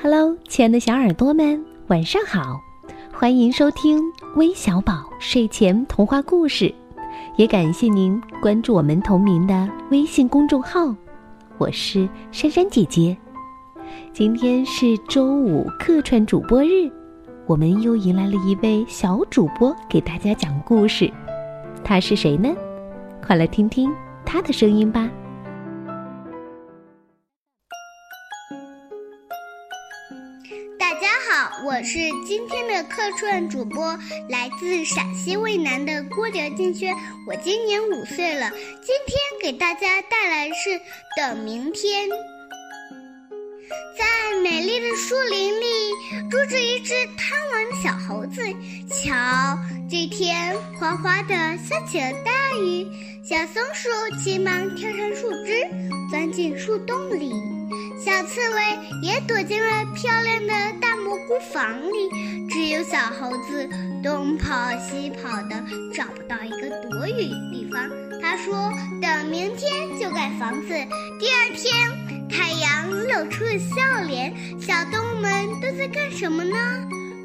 Hello，亲爱的小耳朵们，晚上好！欢迎收听微小宝睡前童话故事，也感谢您关注我们同名的微信公众号。我是珊珊姐姐。今天是周五客串主播日，我们又迎来了一位小主播给大家讲故事。他是谁呢？快来听听他的声音吧。大家好，我是今天的客串主播，来自陕西渭南的郭刘静轩。我今年五岁了，今天给大家带来是《等明天》。在美丽的树林里，住着一只贪玩的小猴子。瞧，这天哗哗的下起了大雨，小松鼠急忙跳上树枝，钻进树洞里。小刺猬也躲进了漂亮的大菇房里。只有小猴子东跑西跑的，找不到一个躲雨的地方。他说：“等明天就盖房子。”第二天。太阳露出了笑脸，小动物们都在干什么呢？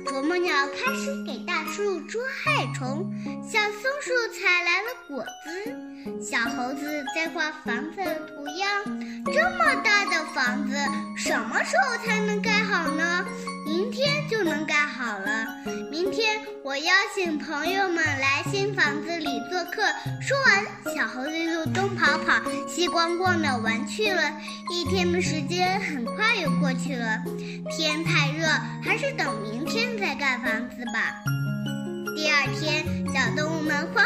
啄木鸟开始给大树捉害虫，小松鼠采来了果子，小猴子在画房子的图样。这么大的房子，什么时候才能盖好呢？明天就能盖好了。明天我邀请朋友们来新房子里做客。说完，小猴子就东跑跑、西逛逛的玩去了。一天的时间很快又过去了。天太热，还是等明天再盖房子吧。第二天，小动物们欢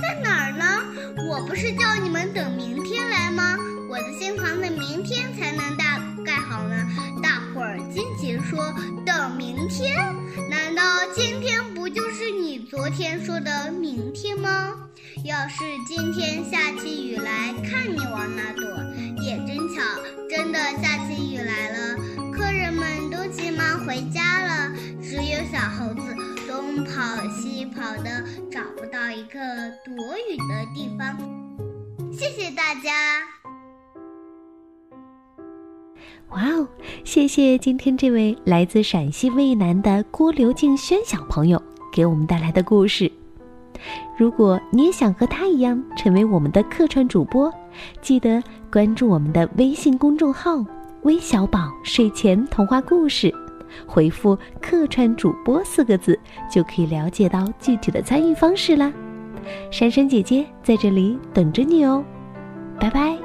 在哪儿呢？我不是叫你们等明天来吗？我的新房子明天才能大盖好呢。”大伙儿惊奇说：“等明天？难道今天不就是你昨天说的明天吗？”要是今天下起雨来，看你往哪躲！也真巧，真的下起雨来了。客人们都急忙回家了，只有小猴子东跑西跑的，找一个躲雨的地方。谢谢大家！哇哦，谢谢今天这位来自陕西渭南的郭刘静轩小朋友给我们带来的故事。如果你也想和他一样成为我们的客串主播，记得关注我们的微信公众号“微小宝睡前童话故事”，回复“客串主播”四个字，就可以了解到具体的参与方式啦。珊珊姐姐在这里等着你哦，拜拜。